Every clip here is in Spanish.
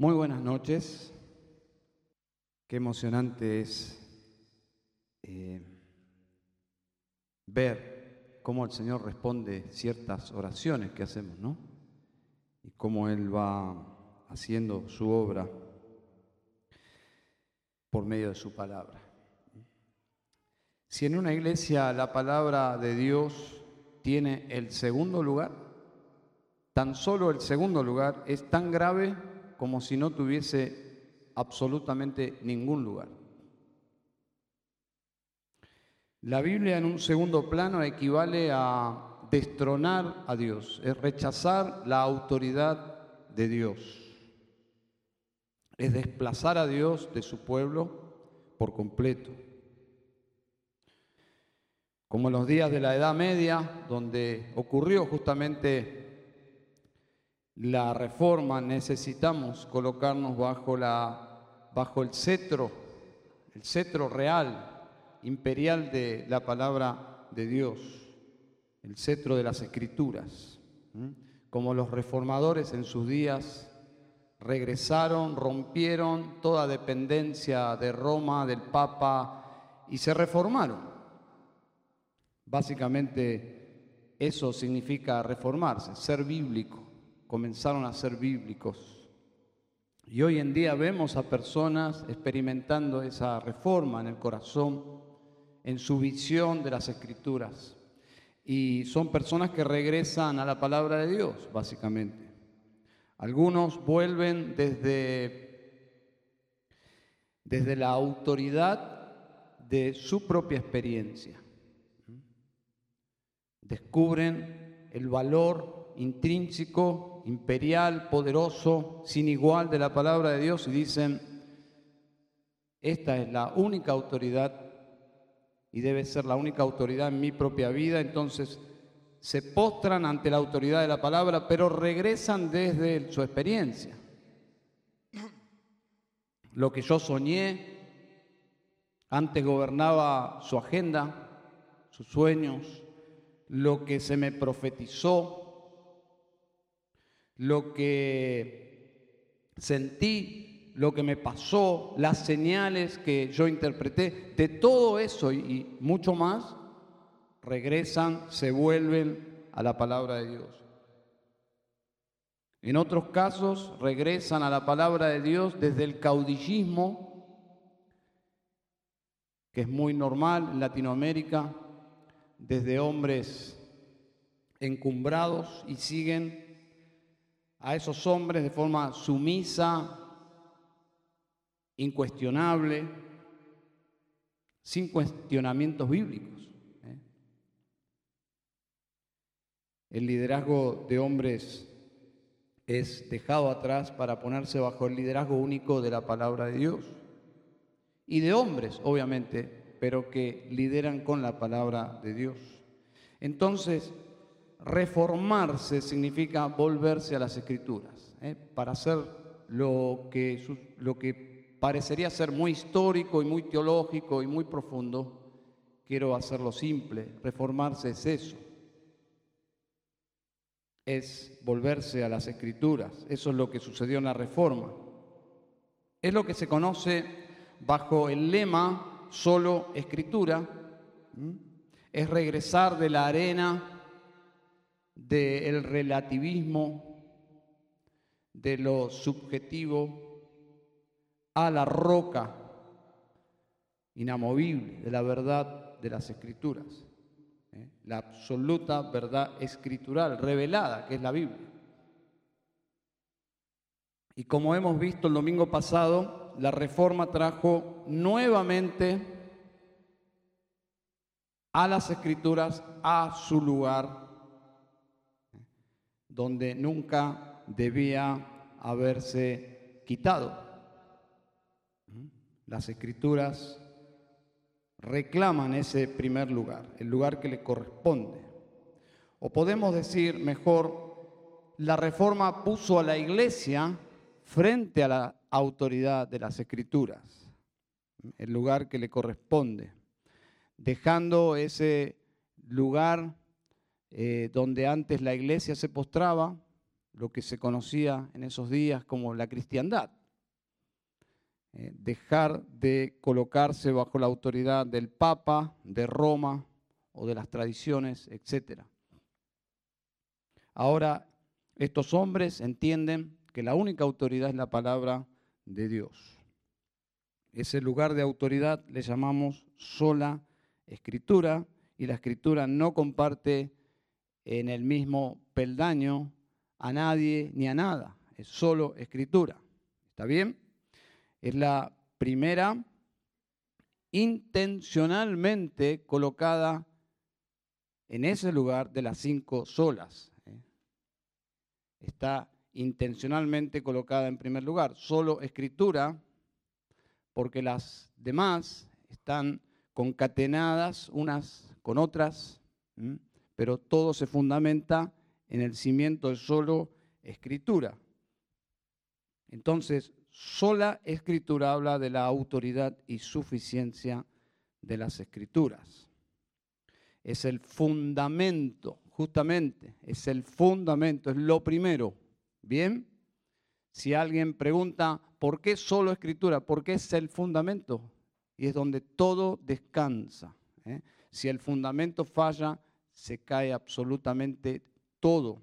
Muy buenas noches. Qué emocionante es eh, ver cómo el Señor responde ciertas oraciones que hacemos, ¿no? Y cómo Él va haciendo su obra por medio de su palabra. Si en una iglesia la palabra de Dios tiene el segundo lugar, tan solo el segundo lugar es tan grave como si no tuviese absolutamente ningún lugar. La Biblia en un segundo plano equivale a destronar a Dios, es rechazar la autoridad de Dios, es desplazar a Dios de su pueblo por completo. Como en los días de la Edad Media, donde ocurrió justamente la reforma, necesitamos colocarnos bajo, la, bajo el cetro, el cetro real imperial de la palabra de Dios, el cetro de las escrituras. Como los reformadores en sus días regresaron, rompieron toda dependencia de Roma, del Papa, y se reformaron. Básicamente eso significa reformarse, ser bíblico. Comenzaron a ser bíblicos. Y hoy en día vemos a personas experimentando esa reforma en el corazón en su visión de las escrituras. Y son personas que regresan a la palabra de Dios, básicamente. Algunos vuelven desde, desde la autoridad de su propia experiencia. Descubren el valor intrínseco, imperial, poderoso, sin igual de la palabra de Dios y dicen, esta es la única autoridad y debe ser la única autoridad en mi propia vida, entonces se postran ante la autoridad de la palabra, pero regresan desde su experiencia. Lo que yo soñé, antes gobernaba su agenda, sus sueños, lo que se me profetizó, lo que sentí lo que me pasó, las señales que yo interpreté, de todo eso y, mucho más, regresan, se vuelven a la palabra de Dios. En otros casos regresan a la palabra de Dios desde el caudillismo, que es muy normal en Latinoamérica, desde hombres encumbrados y siguen a esos hombres de forma sumisa, incuestionable, sin cuestionamientos bíblicos. ¿eh? El liderazgo de hombres es dejado atrás para ponerse bajo el liderazgo único de la palabra de Dios. Y de hombres, obviamente, pero que lideran con la palabra de Dios. Entonces, reformarse significa volverse a las escrituras, ¿eh? para hacer lo que, lo que parecería ser muy histórico y muy teológico y muy profundo, quiero hacerlo simple. Reformarse es eso. Es volverse a las escrituras. Eso es lo que sucedió en la reforma. Es lo que se conoce bajo el lema solo escritura. Es regresar de la arena del relativismo, de lo subjetivo, a la roca inamovible de la verdad de las escrituras, ¿eh? la absoluta verdad escritural, revelada, que es la Biblia. Y como hemos visto el domingo pasado, la reforma trajo nuevamente a las escrituras a su lugar. Donde nunca debía haberse quitado. Las escrituras reclaman ese primer lugar, el lugar que le corresponde. O podemos decir mejor, la reforma puso a la iglesia frente a la autoridad de las escrituras, el lugar que le corresponde, dejando ese lugar eh, donde antes la iglesia se postraba, lo que se conocía en esos días como la cristiandad. Eh, dejar de colocarse bajo la autoridad del Papa, de Roma o de las tradiciones, etc. Ahora, estos hombres entienden que la única autoridad es la palabra de Dios. Ese lugar de autoridad le llamamos sola escritura y la escritura no comparte en el mismo peldaño a nadie ni a nada, es solo escritura. ¿Está bien? Es la primera intencionalmente colocada en ese lugar de las cinco solas. ¿eh? Está intencionalmente colocada en primer lugar, solo escritura, porque las demás están concatenadas unas con otras, pero todo se fundamenta en el cimiento de solo escritura. Entonces, sola escritura habla de la autoridad y suficiencia de las escrituras. Es el fundamento, justamente, es el fundamento, es lo primero. ¿Bien? Si alguien pregunta, ¿por qué solo escritura? Porque es el fundamento y es donde todo descansa. ¿eh? Si el fundamento falla, se cae absolutamente todo.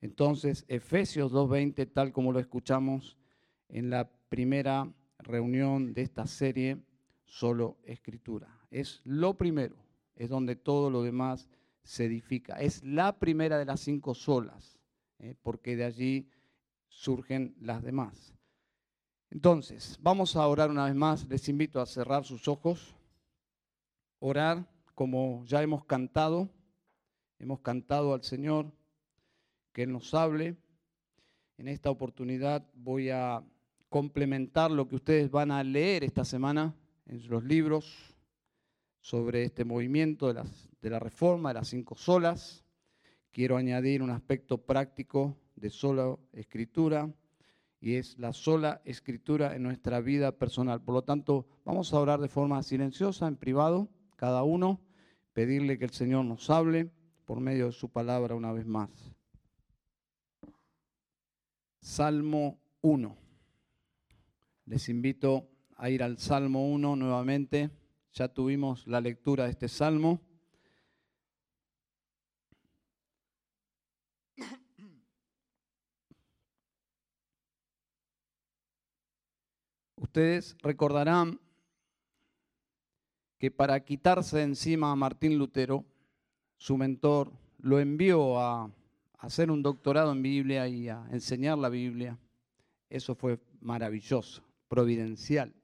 Entonces, Efesios 2.20, tal como lo escuchamos en la primera reunión de esta serie, solo escritura. Es lo primero, es donde todo lo demás se edifica. Es la primera de las cinco solas, ¿eh? porque de allí surgen las demás. Entonces, vamos a orar una vez más. Les invito a cerrar sus ojos, orar como ya hemos cantado. Hemos cantado al Señor que Él nos hable. En esta oportunidad voy a complementar lo que ustedes van a leer esta semana en los libros sobre este movimiento de, las, de la reforma de las cinco solas. Quiero añadir un aspecto práctico de sola escritura y es la sola escritura en nuestra vida personal. Por lo tanto, vamos a orar de forma silenciosa, en privado, cada uno, pedirle que el Señor nos hable por medio de su palabra una vez más. Salmo 1. Les invito a ir al Salmo 1 nuevamente. Ya tuvimos la lectura de este salmo. Ustedes recordarán que para quitarse encima a Martín Lutero, su mentor lo envió a hacer un doctorado en Biblia y a enseñar la Biblia. Eso fue maravilloso, providencial,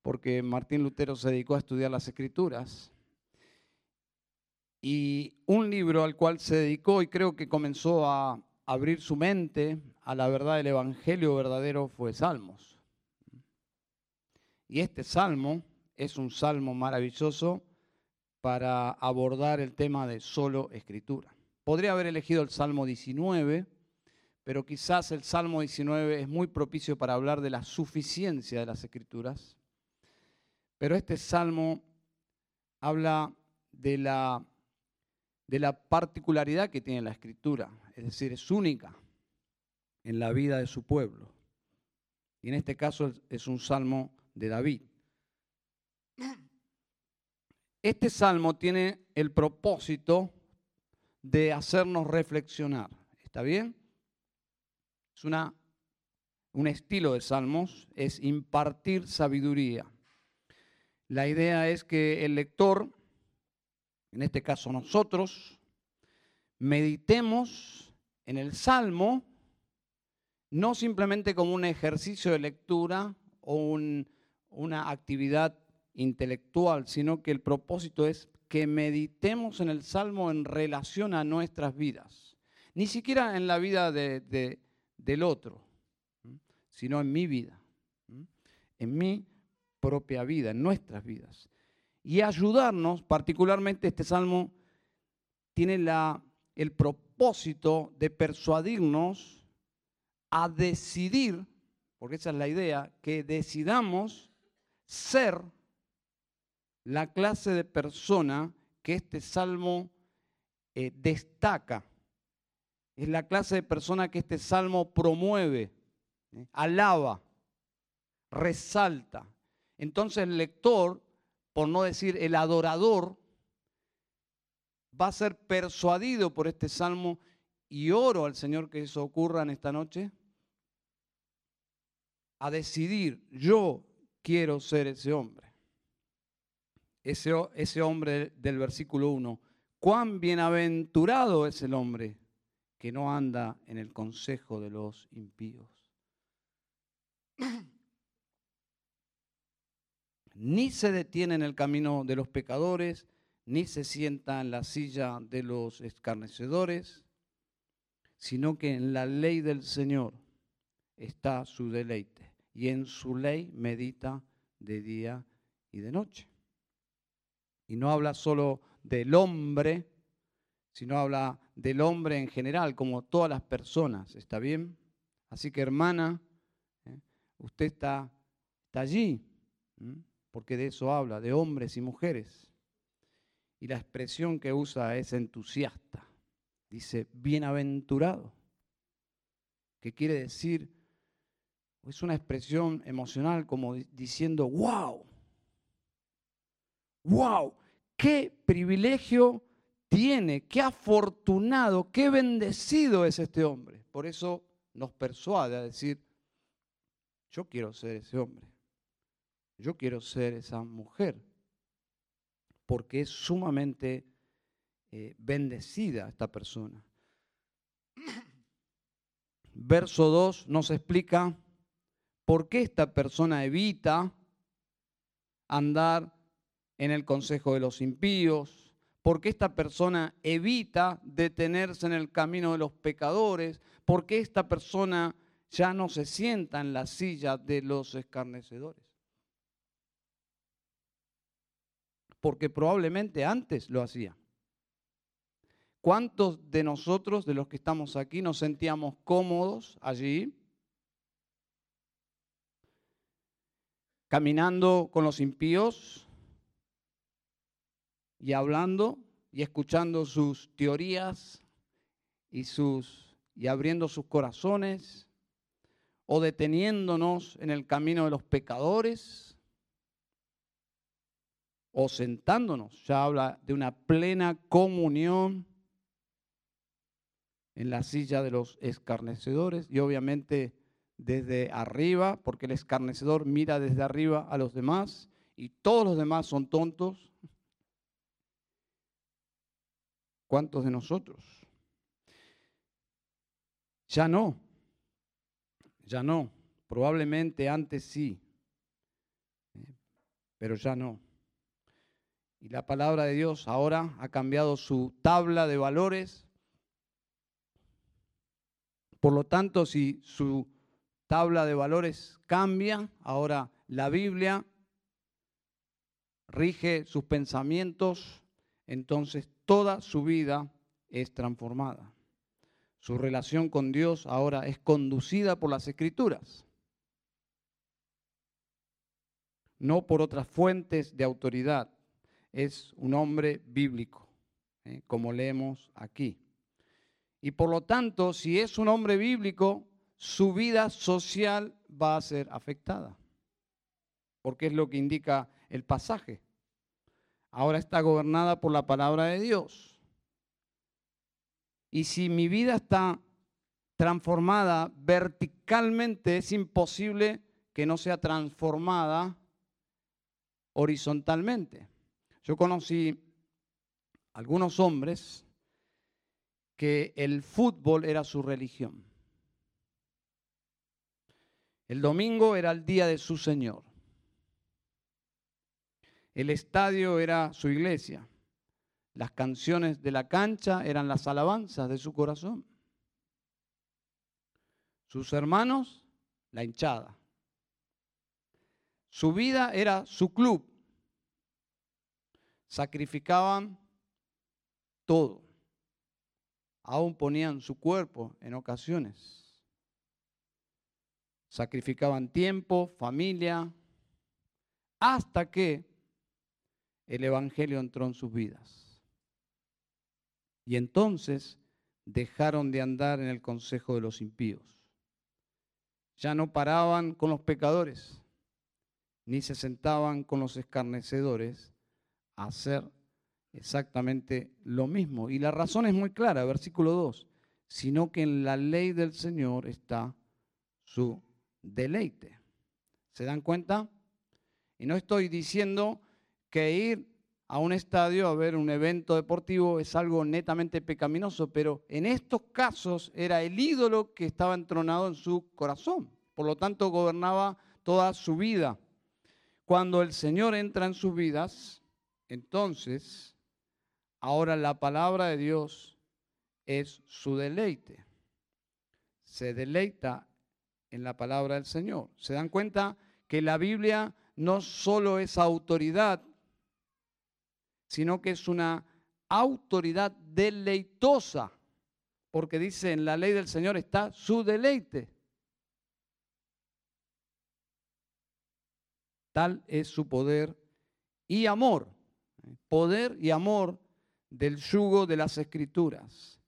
porque Martín Lutero se dedicó a estudiar las escrituras. Y un libro al cual se dedicó y creo que comenzó a abrir su mente a la verdad del Evangelio verdadero fue Salmos. Y este salmo es un salmo maravilloso para abordar el tema de solo escritura. Podría haber elegido el Salmo 19, pero quizás el Salmo 19 es muy propicio para hablar de la suficiencia de las escrituras. Pero este salmo habla de la, de la particularidad que tiene la escritura, es decir, es única en la vida de su pueblo. Y en este caso es un salmo de David. Este salmo tiene el propósito de hacernos reflexionar. ¿Está bien? Es una, un estilo de salmos, es impartir sabiduría. La idea es que el lector, en este caso nosotros, meditemos en el salmo, no simplemente como un ejercicio de lectura o un, una actividad intelectual, sino que el propósito es que meditemos en el Salmo en relación a nuestras vidas. Ni siquiera en la vida de, del otro, sino en mi vida, en mi propia vida, en nuestras vidas. Y ayudarnos, particularmente este Salmo tiene la, el propósito de persuadirnos a decidir porque esa es la idea, que decidamos ser la clase de persona que este salmo eh, destaca. es la clase de persona que este salmo promueve, ¿eh? alaba, resalta. Entonces el lector, por no decir el adorador, va a ser persuadido por este salmo y oro al Señor que eso ocurra en esta noche, a decidir, yo quiero ser ese hombre. Ese, hombre del versículo 1. Cuán bienaventurado es el hombre que no anda en el consejo de los impíos. Ni se detiene en el camino de los pecadores, ni se sienta en la silla de los escarnecedores, sino que en la ley del Señor está su deleite, y en su ley medita de día y de noche. Y no habla solo del hombre, sino habla del hombre en general, como todas las personas, ¿está bien? Así que hermana, ¿eh? usted está, está allí, porque de eso habla, de hombres y mujeres. Y la expresión que usa es entusiasta. Dice, bienaventurado, que quiere decir, es una expresión emocional como diciendo, wow, wow, qué privilegio tiene, qué afortunado, qué bendecido es este hombre. Por eso nos persuade a decir, yo quiero ser ese hombre, yo quiero ser esa mujer porque es sumamente eh, bendecida esta persona. Verso 2 nos explica por qué esta persona evita andar en el consejo de los impíos, por qué esta persona evita detenerse en el camino de los pecadores, por qué esta persona ya no se sienta en la silla de los escarnecedores. porque probablemente antes lo hacía. ¿Cuántos de nosotros, de los que estamos aquí, nos sentíamos cómodos allí? Caminando con los impíos y hablando y escuchando sus teorías y, sus, y abriendo sus corazones o deteniéndonos en el camino de los pecadores o sentándonos. Ya habla de una plena comunión en la silla de los escarnecedores y obviamente desde arriba, porque el escarnecedor mira desde arriba a los demás y todos los demás son tontos. ¿Cuántos de nosotros? Ya no, ya no, probablemente antes sí, pero ya no. Y la palabra de Dios ahora ha cambiado su tabla de valores. Por lo tanto, si su tabla de valores cambia, ahora la Biblia rige sus pensamientos, entonces toda su vida es transformada. Su relación con Dios ahora es conducida por las escrituras, no por otras fuentes de autoridad es un hombre bíblico, ¿eh? como leemos aquí. Y por lo tanto, si es un hombre bíblico, su vida social va a ser afectada, porque es lo que indica el pasaje. Ahora está gobernada por la palabra de Dios. Y si mi vida está transformada verticalmente, es imposible que no sea transformada horizontalmente. Yo conocí algunos hombres que el fútbol era su religión. El domingo era el día de su Señor. El estadio era su iglesia. Las canciones de la cancha eran las alabanzas de su corazón. Sus hermanos, la hinchada. Su vida era su club sacrificaban todo. Aún ponían su cuerpo en ocasiones. Sacrificaban tiempo, familia, hasta que el Evangelio entró en sus vidas. Y entonces dejaron de andar en el consejo de los impíos. Ya no paraban con los pecadores, ni se sentaban con los escarnecedores a hacer exactamente lo mismo. Y la razón es muy clara, versículo 2, sino que en la ley del Señor está su deleite. ¿Se dan cuenta? Y no estoy diciendo que ir a un estadio a ver un evento deportivo es algo netamente pecaminoso, pero en estos casos era el ídolo que estaba entronado en su corazón. Por lo tanto, gobernaba toda su vida. Cuando el Señor entra en sus vidas, entonces, ahora la palabra de Dios es su deleite. Se deleita en la palabra del Señor. ¿Se dan cuenta que la Biblia no solo es autoridad sino que es una autoridad deleitosa, porque dice en la ley del Señor está su deleite. Tal es su poder y amor, poder y amor del yugo de las escrituras.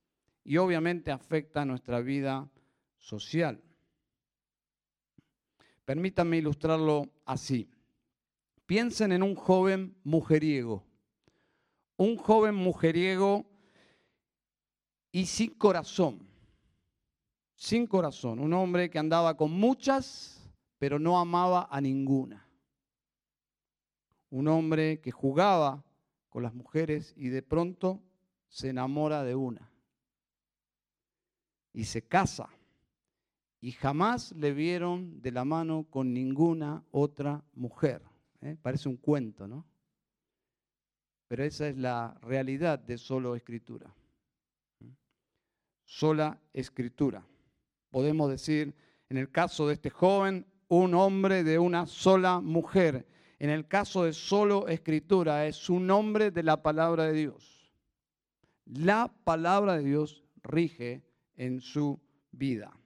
Y obviamente afecta nuestra vida social. Permítanme ilustrarlo así. Piensen en un joven mujeriego un joven mujeriego y sin corazón, sin corazón, un hombre que andaba con muchas, pero no amaba a ninguna. Un hombre que jugaba con las mujeres y de pronto se enamora de una y se casa y jamás le vieron de la mano con ninguna otra mujer. ¿eh? Parece un cuento, ¿no? Pero esa es la realidad de solo escritura. Sola escritura. Podemos decir, en el caso de este joven, un hombre de una sola mujer. En el caso de solo escritura, es un hombre de la palabra de Dios. La palabra de Dios rige en su vida.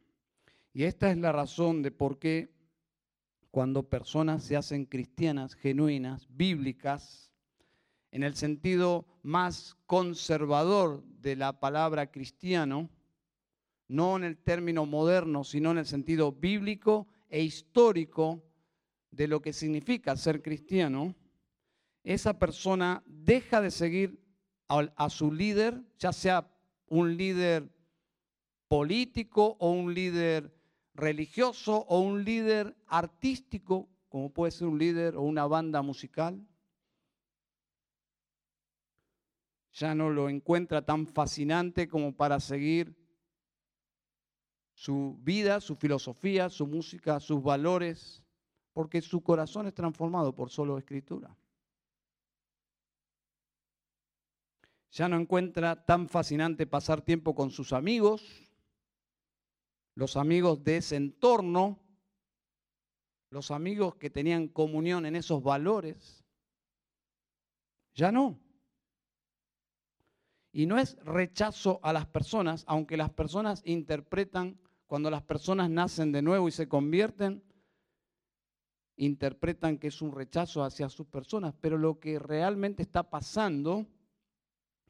Y esta es la razón de por qué cuando personas se hacen cristianas, genuinas, bíblicas, en el sentido más conservador de la palabra cristiano, no en el término moderno, sino en el sentido bíblico e histórico de lo que significa ser cristiano, esa persona deja de seguir a, su líder, ya sea un líder político o un líder religioso o un líder artístico, como puede ser un líder o una banda musical, ya no lo encuentra tan fascinante como para seguir su vida, su filosofía, su música, sus valores, porque su corazón es transformado por solo escritura. Ya no encuentra tan fascinante pasar tiempo con sus amigos, los amigos de ese entorno, los amigos que tenían comunión en esos valores. Ya no. Y no es rechazo a las personas, aunque las personas interpretan, cuando las personas nacen de nuevo y se convierten, interpretan que es un rechazo hacia sus personas, pero lo que realmente está pasando,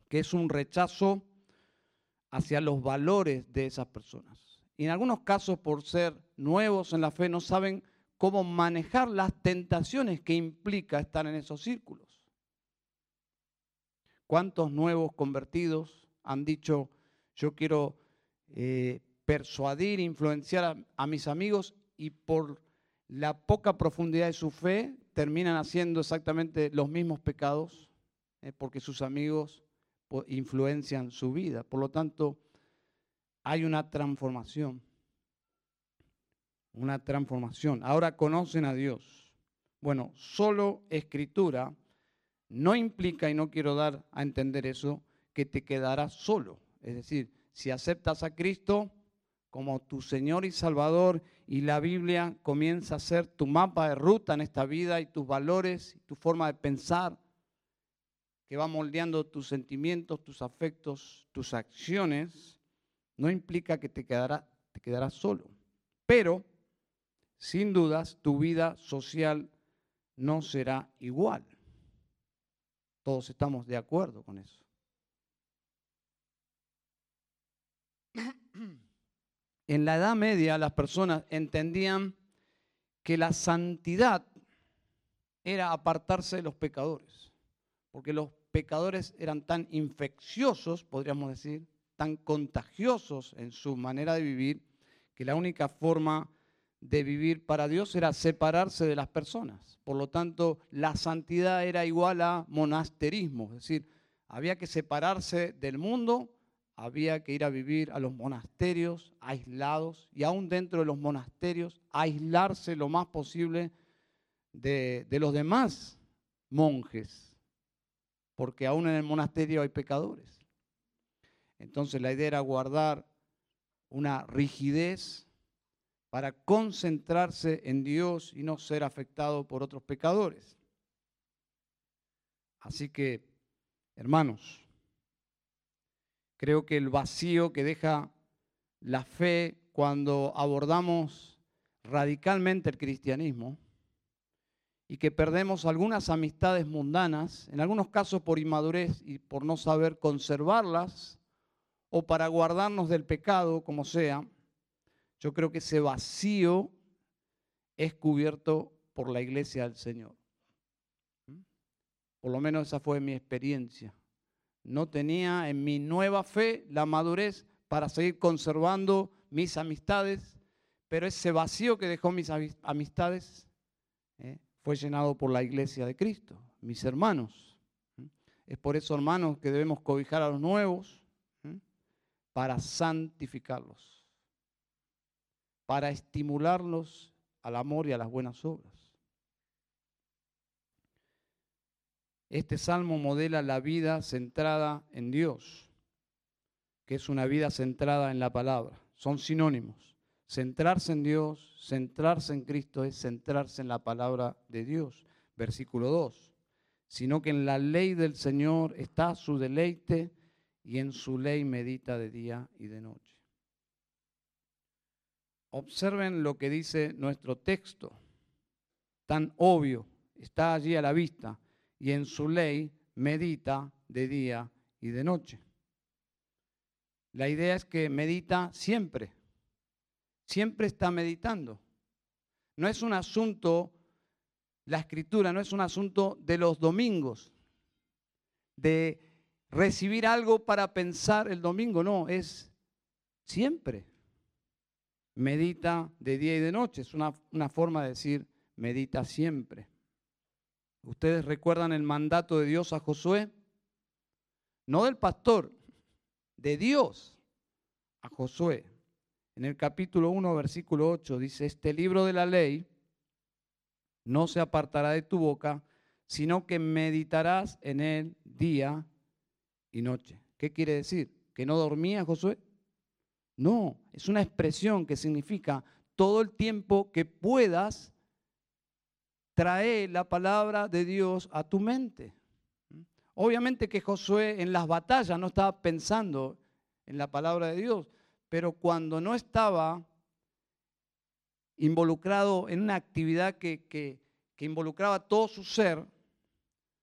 que es un rechazo hacia los valores de esas personas. Y en algunos casos, por ser nuevos en la fe, no saben cómo manejar las tentaciones que implica estar en esos círculos. ¿Cuántos nuevos convertidos han dicho, yo quiero eh, persuadir, influenciar a, mis amigos y por la poca profundidad de su fe terminan haciendo exactamente los mismos pecados eh, porque sus amigos influencian su vida. Por lo tanto, hay una transformación. Una transformación. Ahora conocen a Dios. Bueno, solo escritura no implica, y no quiero dar a entender eso, que te quedarás solo. Es decir, si aceptas a Cristo como tu Señor y Salvador y la Biblia comienza a ser tu mapa de ruta en esta vida y tus valores y tu forma de pensar, que va moldeando tus sentimientos, tus afectos, tus acciones, no implica que te, quedará, te quedarás solo. Pero, sin dudas, tu vida social no será igual. Todos estamos de acuerdo con eso. en la Edad Media las personas entendían que la santidad era apartarse de los pecadores, porque los pecadores eran tan infecciosos, podríamos decir, tan contagiosos en su manera de vivir, que la única forma de vivir para Dios era separarse de las personas. Por lo tanto, la santidad era igual a monasterismo, es decir, había que separarse del mundo, había que ir a vivir a los monasterios aislados y aún dentro de los monasterios aislarse lo más posible de, de los demás monjes, porque aún en el monasterio hay pecadores. Entonces la idea era guardar una rigidez para concentrarse en Dios y no ser afectado por otros pecadores. Así que, hermanos, creo que el vacío que deja la fe cuando abordamos radicalmente el cristianismo y que perdemos algunas amistades mundanas, en algunos casos por inmadurez y por no saber conservarlas, o para guardarnos del pecado, como sea, yo creo que ese vacío es cubierto por la iglesia del Señor. ¿Mm? Por lo menos esa fue mi experiencia. No tenía en mi nueva fe la madurez para seguir conservando mis amistades, pero ese vacío que dejó mis amistades ¿eh? fue llenado por la iglesia de Cristo, mis hermanos. ¿Mm? Es por eso, hermanos, que debemos cobijar a los nuevos ¿Mm? para santificarlos para estimularlos al amor y a las buenas obras. Este salmo modela la vida centrada en Dios, que es una vida centrada en la palabra. Son sinónimos. Centrarse en Dios, centrarse en Cristo es centrarse en la palabra de Dios. Versículo 2. Sino que en la ley del Señor está su deleite y en su ley medita de día y de noche. Observen lo que dice nuestro texto, tan obvio, está allí a la vista, y en su ley medita de día y de noche. La idea es que medita siempre, siempre está meditando. No es un asunto, la escritura no es un asunto de los domingos, de recibir algo para pensar el domingo, no, es siempre medita de día y de noche. Es una, forma de decir medita siempre. ¿Ustedes recuerdan el mandato de Dios a Josué? No del pastor, de Dios a Josué. En el capítulo 1, versículo 8 dice, este libro de la ley no se apartará de tu boca, sino que meditarás en él día y noche. ¿Qué quiere decir? ¿Que no dormía Josué? No, es una expresión que significa todo el tiempo que puedas traer la palabra de Dios a tu mente. Obviamente que Josué en las batallas no estaba pensando en la palabra de Dios, pero cuando no estaba involucrado en una actividad que, que, que involucraba todo su ser,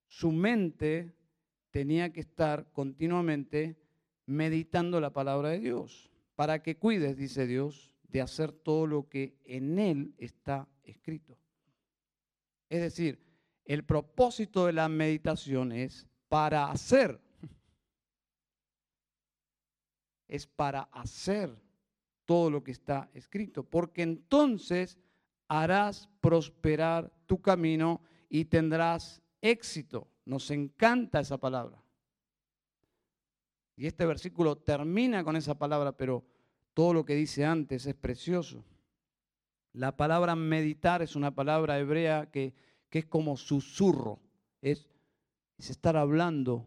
su mente tenía que estar continuamente meditando la palabra de Dios para que cuides, dice Dios, de hacer todo lo que en Él está escrito. Es decir, el propósito de la meditación es para hacer. Es para hacer todo lo que está escrito, porque entonces harás prosperar tu camino y tendrás éxito. Nos encanta esa palabra. Y este versículo termina con esa palabra, pero todo lo que dice antes es precioso. La palabra meditar es una palabra hebrea que, que es como susurro, es, es estar hablando,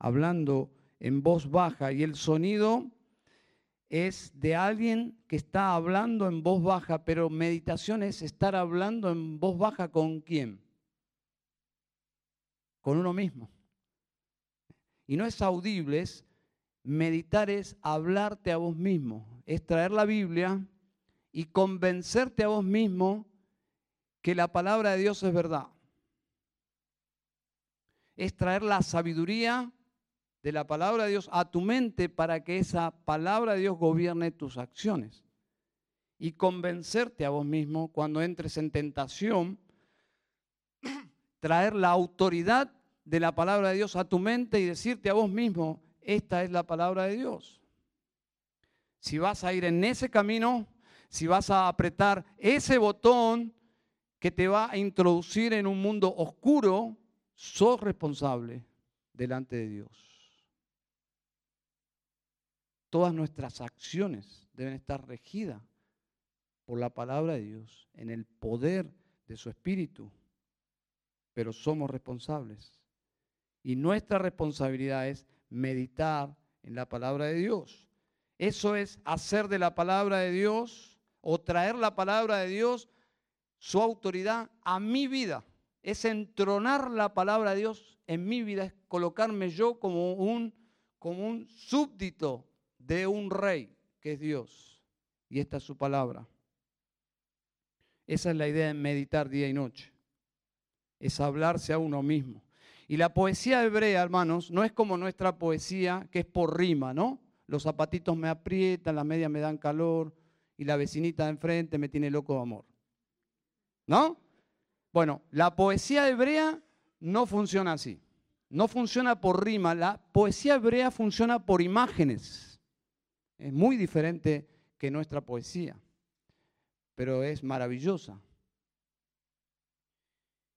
hablando en voz baja y el sonido es de alguien que está hablando en voz baja, pero meditación es estar hablando en voz baja con quién? Con uno mismo y no es audible, es meditar es hablarte a vos mismo, es traer la Biblia y convencerte a vos mismo que la palabra de Dios es verdad. Es traer la sabiduría de la palabra de Dios a tu mente para que esa palabra de Dios gobierne tus acciones. Y convencerte a vos mismo cuando entres en tentación, traer la autoridad de la palabra de Dios a tu mente y decirte a vos mismo, esta es la palabra de Dios. Si vas a ir en ese camino, si vas a apretar ese botón que te va a introducir en un mundo oscuro, sos responsable delante de Dios. Todas nuestras acciones deben estar regidas por la palabra de Dios, en el poder de su Espíritu. Pero somos responsables. Y nuestra responsabilidad es meditar en la palabra de Dios. Eso es hacer de la palabra de Dios o traer la palabra de Dios, su autoridad a mi vida. Es entronar la palabra de Dios en mi vida, es colocarme yo como un, como un súbdito de un rey, que es Dios. Y esta es su palabra. Esa es la idea de meditar día y noche. Es hablarse a uno mismo. Y la poesía hebrea, hermanos, no es como nuestra poesía, que es por rima, ¿no? Los zapatitos me aprietan, las medias me dan calor y la vecinita de enfrente me tiene loco de amor. ¿No? Bueno, la poesía hebrea no funciona así. No funciona por rima. La poesía hebrea funciona por imágenes. Es muy diferente que nuestra poesía, pero es maravillosa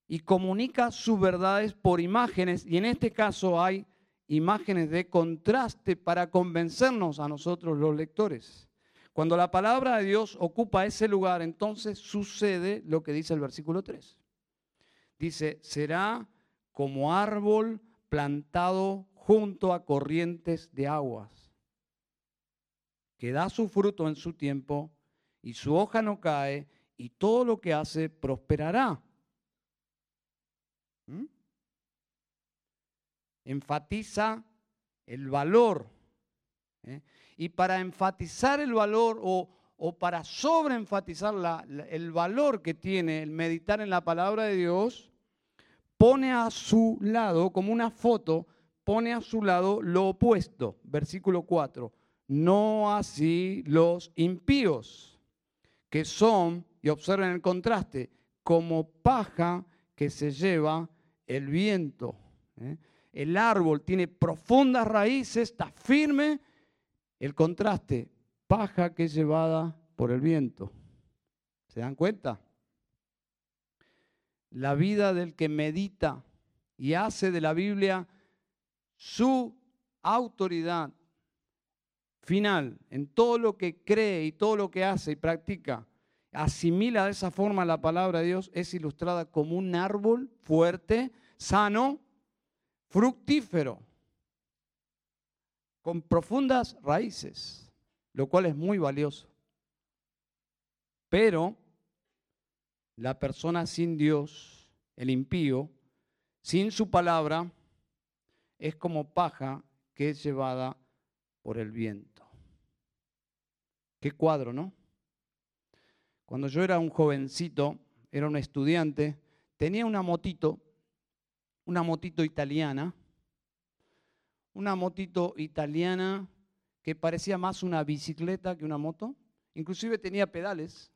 y comunica sus verdades por imágenes, y en este caso hay imágenes de contraste para convencernos a nosotros los lectores. Cuando la palabra de Dios ocupa ese lugar, entonces sucede lo que dice el versículo 3. Dice, será como árbol plantado junto a corrientes de aguas, que da su fruto en su tiempo y su hoja no cae y todo lo que hace prosperará. ¿Mm? Enfatiza el valor. ¿eh? Y para enfatizar el valor o, para sobreenfatizar el valor que tiene el meditar en la palabra de Dios, pone a su lado, como una foto, pone a su lado lo opuesto. Versículo 4. No así los impíos, que son, y observen el contraste, como paja que se lleva el viento. ¿eh? El árbol tiene profundas raíces, está firme. El contraste, paja que es llevada por el viento. ¿Se dan cuenta? La vida del que medita y hace de la Biblia su autoridad final en todo lo que cree y todo lo que hace y practica, asimila de esa forma la palabra de Dios, es ilustrada como un árbol fuerte, sano, fructífero, con profundas raíces, lo cual es muy valioso. Pero la persona sin Dios, el impío, sin su palabra, es como paja que es llevada por el viento. Qué cuadro, ¿no? Cuando yo era un jovencito, era un estudiante, tenía una motito, una motito italiana, una motito italiana que parecía más una bicicleta que una moto, inclusive tenía pedales,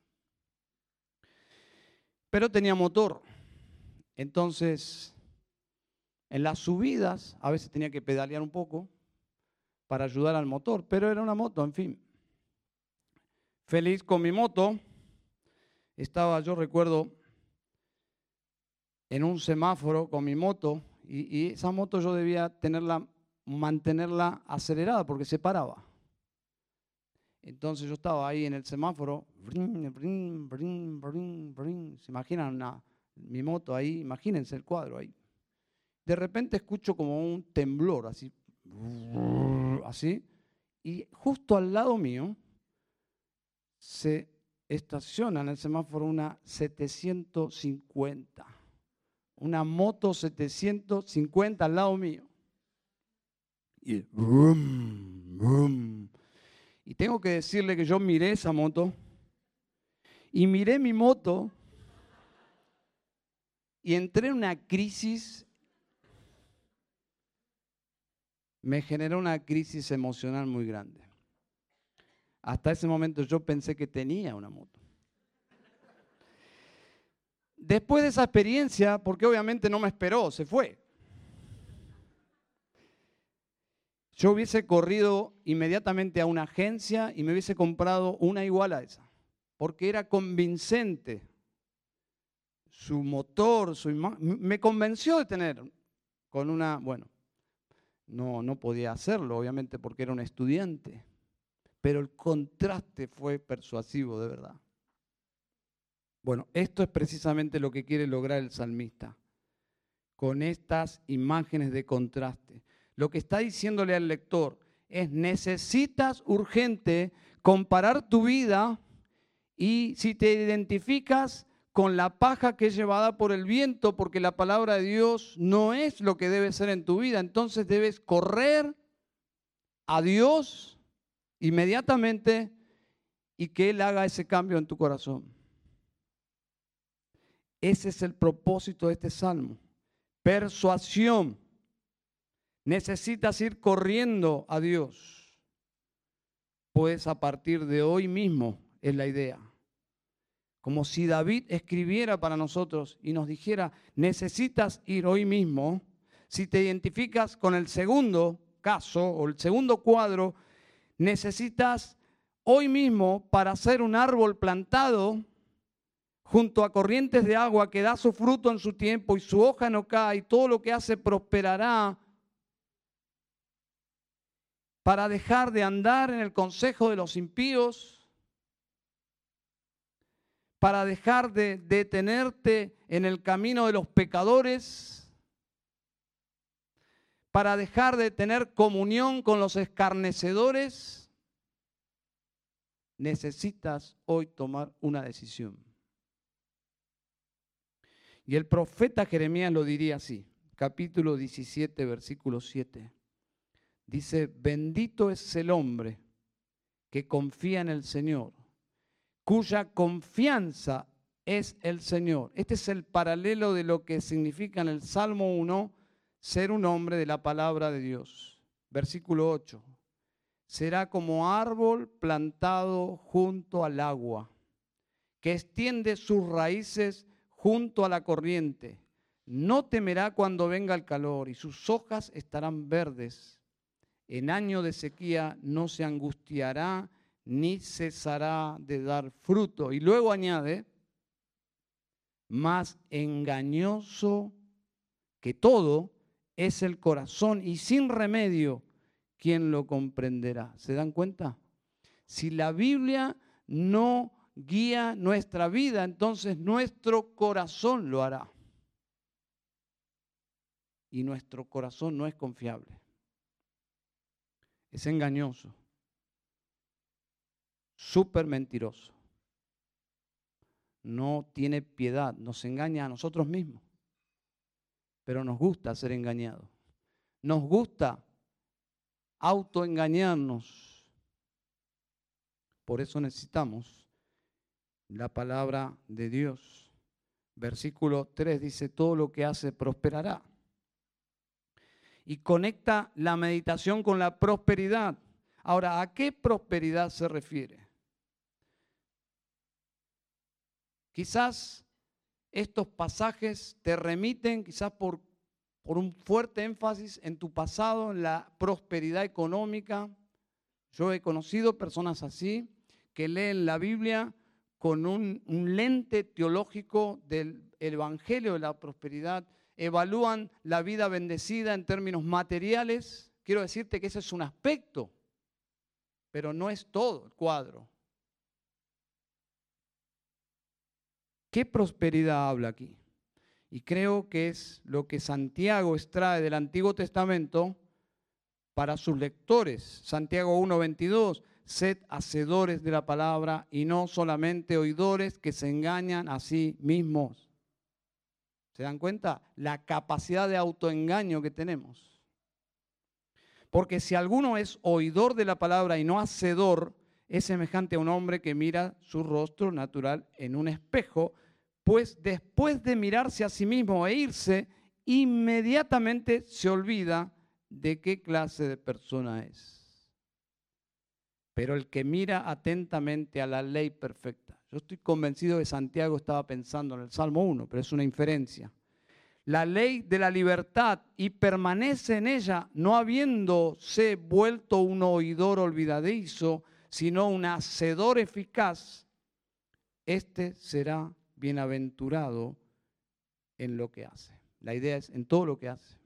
pero tenía motor. Entonces, en las subidas a veces tenía que pedalear un poco para ayudar al motor, pero era una moto, en fin. Feliz con mi moto, estaba, yo recuerdo, en un semáforo con mi moto y, esa moto yo debía tenerla, mantenerla acelerada porque se paraba. Entonces yo estaba ahí en el semáforo, se imaginan mi moto ahí, imagínense el cuadro ahí. De repente escucho como un temblor así, así, y justo al lado mío se estaciona en el semáforo una 750. Una moto 750 al lado mío. Y, y tengo que decirle que yo miré esa moto y miré mi moto y entré en una crisis me generó una crisis emocional muy grande. Hasta ese momento yo pensé que tenía una moto. Después de esa experiencia, porque obviamente no me esperó, se fue. Yo hubiese corrido inmediatamente a una agencia y me hubiese comprado una igual a esa, porque era convincente. Su motor, su me convenció de tener con una, bueno, no, no podía hacerlo, obviamente, porque era un estudiante, pero el contraste fue persuasivo, de verdad. Bueno, esto es precisamente lo que quiere lograr el salmista, con estas imágenes de contraste. Lo que está diciéndole al lector es, necesitas urgente comparar tu vida y si te identificas con la paja que es llevada por el viento, porque la palabra de Dios no es lo que debe ser en tu vida, entonces debes correr a Dios inmediatamente y que Él haga ese cambio en tu corazón. Ese es el propósito de este salmo. Persuasión. Necesitas ir corriendo a Dios. Pues a partir de hoy mismo es la idea. Como si David escribiera para nosotros y nos dijera, necesitas ir hoy mismo. Si te identificas con el segundo caso o el segundo cuadro, necesitas hoy mismo para ser un árbol plantado junto a corrientes de agua que da su fruto en su tiempo y su hoja no cae y todo lo que hace prosperará para dejar de andar en el consejo de los impíos, para dejar de detenerte en el camino de los pecadores, para dejar de tener comunión con los escarnecedores, necesitas hoy tomar una decisión. Y el profeta Jeremías lo diría así, capítulo 17, versículo 7. Dice, bendito es el hombre que confía en el Señor, cuya confianza es el Señor. Este es el paralelo de lo que significa en el Salmo 1 ser un hombre de la palabra de Dios. Versículo 8. Será como árbol plantado junto al agua, que extiende sus raíces junto a la corriente. No temerá cuando venga el calor y sus hojas estarán verdes. En año de sequía no se angustiará ni cesará de dar fruto. Y luego añade, más engañoso que todo es el corazón y sin remedio, ¿quién lo comprenderá? ¿Se dan cuenta? Si la Biblia no guía nuestra vida, entonces nuestro corazón lo hará. Y nuestro corazón no es confiable. Es engañoso. Súper mentiroso. No tiene piedad. Nos engaña a nosotros mismos. Pero nos gusta ser engañados. Nos gusta autoengañarnos. Por eso necesitamos la palabra de Dios. Versículo 3 dice, todo lo que hace prosperará. Y conecta la meditación con la prosperidad. Ahora, ¿a qué prosperidad se refiere? Quizás estos pasajes te remiten, quizás por, un fuerte énfasis en tu pasado, en la prosperidad económica. Yo he conocido personas así que leen la Biblia con un, lente teológico del Evangelio de la Prosperidad, evalúan la vida bendecida en términos materiales. Quiero decirte que ese es un aspecto, pero no es todo el cuadro. ¿Qué prosperidad habla aquí? Y creo que es lo que Santiago extrae del Antiguo Testamento para sus lectores. Santiago 1.22 sed hacedores de la palabra y no solamente oidores que se engañan a sí mismos. ¿Se dan cuenta? La capacidad de autoengaño que tenemos. Porque si alguno es oidor de la palabra y no hacedor, es semejante a un hombre que mira su rostro natural en un espejo, pues después de mirarse a sí mismo e irse, inmediatamente se olvida de qué clase de persona es. Pero el que mira atentamente a la ley perfecta. Yo estoy convencido que Santiago estaba pensando en el Salmo 1, pero es una inferencia. La ley de la libertad y permanece en ella, no habiéndose vuelto un oidor olvidadizo, sino un hacedor eficaz, este será bienaventurado en lo que hace. La idea es en todo lo que hace.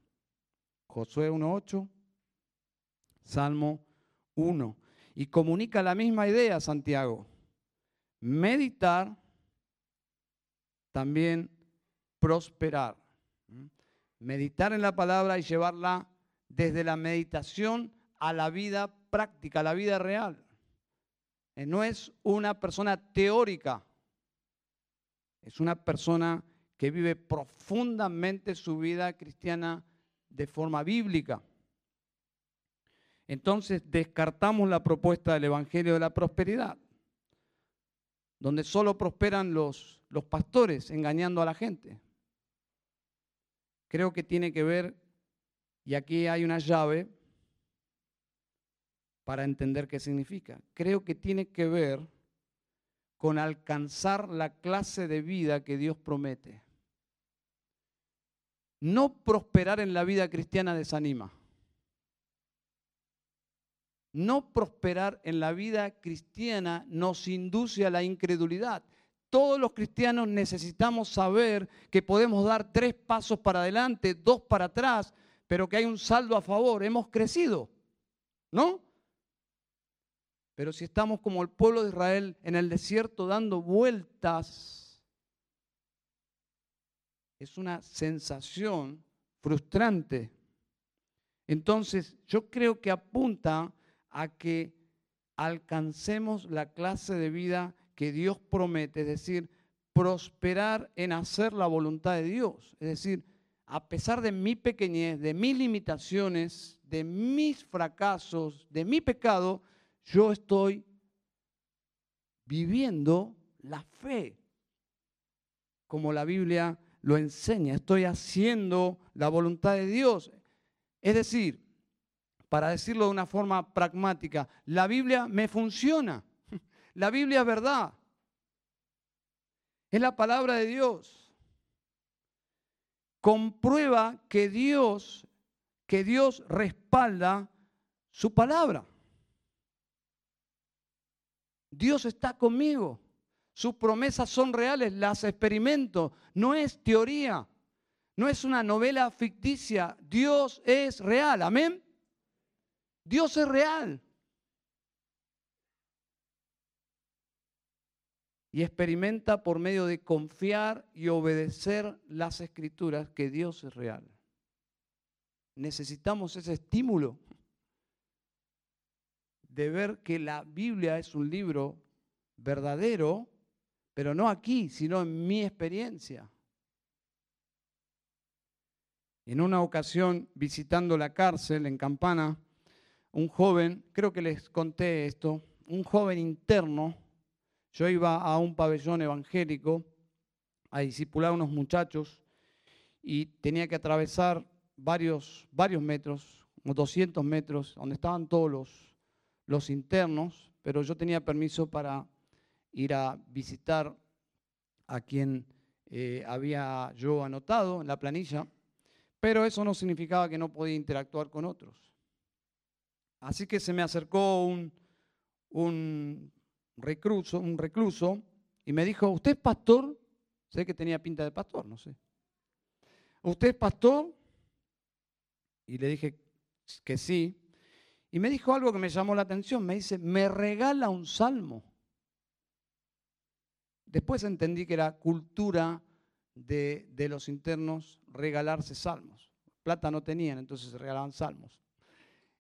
Josué 1.8, Salmo 1. Y comunica la misma idea, Santiago. Meditar, también prosperar. Meditar en la palabra y llevarla desde la meditación a la vida práctica, a la vida real. Eh, no es una persona teórica, es una persona que vive profundamente su vida cristiana de forma bíblica. Entonces descartamos la propuesta del Evangelio de la Prosperidad, donde solo prosperan los, los pastores engañando a la gente. Creo que tiene que ver, y aquí hay una llave para entender qué significa. Creo que tiene que ver con alcanzar la clase de vida que Dios promete. No prosperar en la vida cristiana desanima. No prosperar en la vida cristiana nos induce a la incredulidad. Todos los cristianos necesitamos saber que podemos dar tres pasos para adelante, dos para atrás, pero que hay un saldo a favor. Hemos crecido, ¿no? Pero si estamos como el pueblo de Israel en el desierto dando vueltas, es una sensación frustrante. Entonces, yo creo que apunta a que alcancemos la clase de vida que Dios promete, es decir, prosperar en hacer la voluntad de Dios. Es decir, a pesar de mi pequeñez, de mis limitaciones, de mis fracasos, de mi pecado, yo estoy viviendo la fe, como la Biblia lo enseña, estoy haciendo la voluntad de Dios. Es decir, para decirlo de una forma pragmática, la Biblia me funciona, la Biblia es verdad, es la palabra de Dios. Comprueba que Dios, que Dios respalda su palabra. Dios está conmigo. Sus promesas son reales, las experimento. No es teoría, no es una novela ficticia. Dios es real, amén. Dios es real. Y experimenta por medio de confiar y obedecer las escrituras que Dios es real. Necesitamos ese estímulo de ver que la Biblia es un libro verdadero, pero no aquí, sino en mi experiencia. En una ocasión, visitando la cárcel en Campana, un joven, creo que les conté esto, un joven interno, yo iba a un pabellón evangélico a discipular a unos muchachos y tenía que atravesar varios, varios metros, unos 200 metros, donde estaban todos los los internos, pero yo tenía permiso para ir a visitar a quien eh, había yo anotado en la planilla, pero eso no significaba que no podía interactuar con otros. Así que se me acercó un, un, recluso, un recluso y me dijo, ¿usted es pastor? Sé que tenía pinta de pastor, no sé. ¿Usted es pastor? Y le dije que sí. Y me dijo algo que me llamó la atención. Me dice, me regala un salmo. Después entendí que era cultura de, los internos regalarse salmos. Plata no tenían, entonces se regalaban salmos.